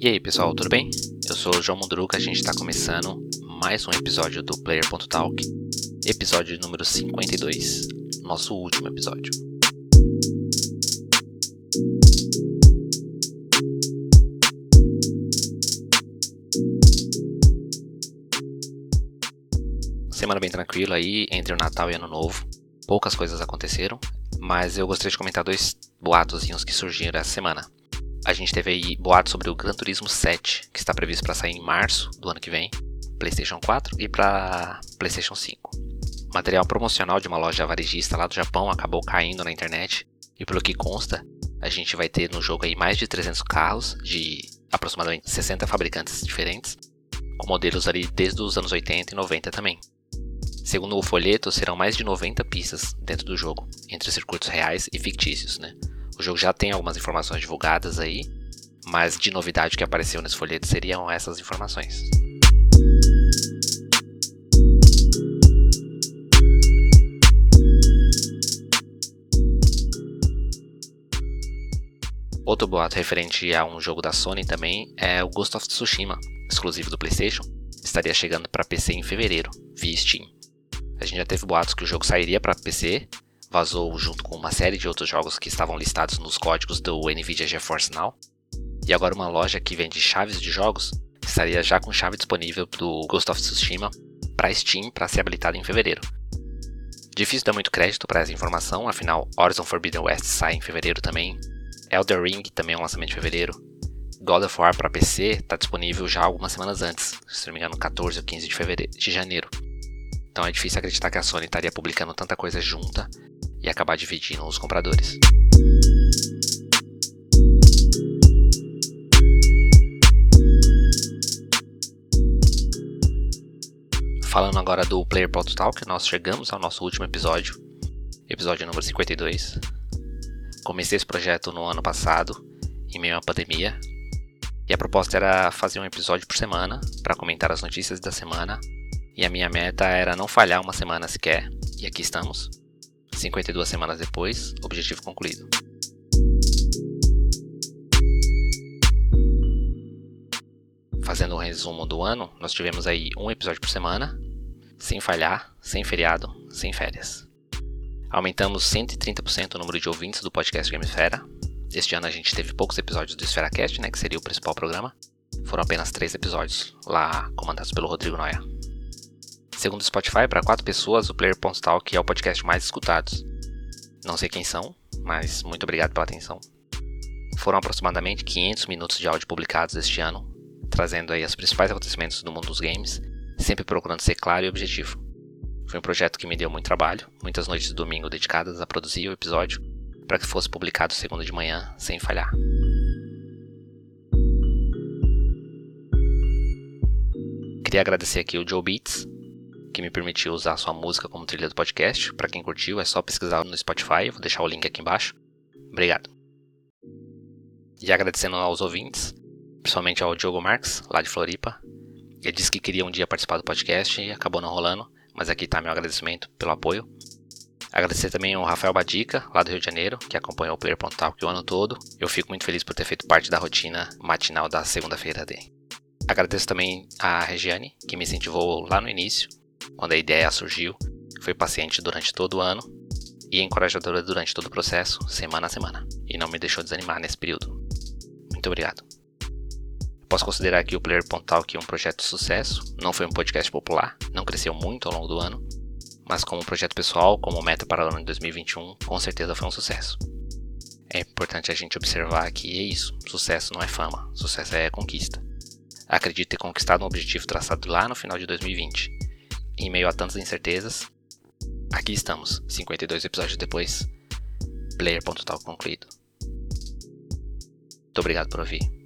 E aí pessoal, tudo bem? Eu sou o João Mundruca, a gente está começando mais um episódio do Player.talk, episódio número 52, nosso último episódio. Semana bem tranquila aí, entre o Natal e Ano Novo. Poucas coisas aconteceram, mas eu gostaria de comentar dois boatozinhos que surgiram essa semana a gente teve aí boatos sobre o Gran Turismo 7, que está previsto para sair em março do ano que vem, PlayStation 4 e para PlayStation 5. O material promocional de uma loja varejista lá do Japão acabou caindo na internet e pelo que consta, a gente vai ter no jogo aí mais de 300 carros de aproximadamente 60 fabricantes diferentes, com modelos ali desde os anos 80 e 90 também. Segundo o folheto, serão mais de 90 pistas dentro do jogo, entre circuitos reais e fictícios, né? O jogo já tem algumas informações divulgadas aí, mas de novidade que apareceu nesse folheto seriam essas informações. Outro boato referente a um jogo da Sony também é o Ghost of Tsushima, exclusivo do PlayStation, estaria chegando para PC em fevereiro, via Steam. A gente já teve boatos que o jogo sairia para PC, vazou junto com uma série de outros jogos que estavam listados nos códigos do Nvidia GeForce Now. E agora uma loja que vende chaves de jogos estaria já com chave disponível do Ghost of Tsushima para Steam para ser habilitado em fevereiro. Difícil dar muito crédito para essa informação, afinal Horizon Forbidden West sai em fevereiro também. Elder Ring também é um lançamento de fevereiro. God of War para PC está disponível já algumas semanas antes, se não me engano 14 ou 15 de, fevereiro, de janeiro. Então é difícil acreditar que a Sony estaria publicando tanta coisa junta e acabar dividindo os compradores. Falando agora do Player Pod Talk, nós chegamos ao nosso último episódio, episódio número 52. Comecei esse projeto no ano passado, em meio à pandemia, e a proposta era fazer um episódio por semana para comentar as notícias da semana, e a minha meta era não falhar uma semana sequer, e aqui estamos. 52 semanas depois, objetivo concluído. Fazendo um resumo do ano, nós tivemos aí um episódio por semana, sem falhar, sem feriado, sem férias. Aumentamos 130% o número de ouvintes do podcast Gamesfera. Este ano a gente teve poucos episódios do EsferaCast, né, que seria o principal programa. Foram apenas três episódios, lá comandados pelo Rodrigo Noia. Segundo o Spotify, para quatro pessoas, o Player.talk é o podcast mais escutado. Não sei quem são, mas muito obrigado pela atenção. Foram aproximadamente 500 minutos de áudio publicados este ano, trazendo aí os principais acontecimentos do mundo dos games, sempre procurando ser claro e objetivo. Foi um projeto que me deu muito trabalho, muitas noites de domingo dedicadas a produzir o episódio para que fosse publicado segunda de manhã sem falhar. Queria agradecer aqui o Joe Beats, que me permitiu usar sua música como trilha do podcast. Para quem curtiu, é só pesquisar no Spotify, vou deixar o link aqui embaixo. Obrigado. E agradecendo aos ouvintes, principalmente ao Diogo Marques, lá de Floripa. Ele disse que queria um dia participar do podcast e acabou não rolando, mas aqui está meu agradecimento pelo apoio. Agradecer também ao Rafael Badica, lá do Rio de Janeiro, que acompanhou o Player Talk o ano todo. Eu fico muito feliz por ter feito parte da rotina matinal da segunda-feira dele. Agradeço também a Regiane, que me incentivou lá no início quando a ideia surgiu, foi paciente durante todo o ano e encorajadora durante todo o processo, semana a semana, e não me deixou desanimar nesse período. Muito obrigado. Posso considerar que o Player Pontal aqui um projeto de sucesso, não foi um podcast popular, não cresceu muito ao longo do ano, mas como projeto pessoal, como meta para o ano de 2021, com certeza foi um sucesso. É importante a gente observar que é isso, sucesso não é fama, sucesso é conquista. Acredito ter conquistado um objetivo traçado lá no final de 2020, em meio a tantas incertezas, aqui estamos, 52 episódios depois, Player.tal concluído. Muito obrigado por ouvir.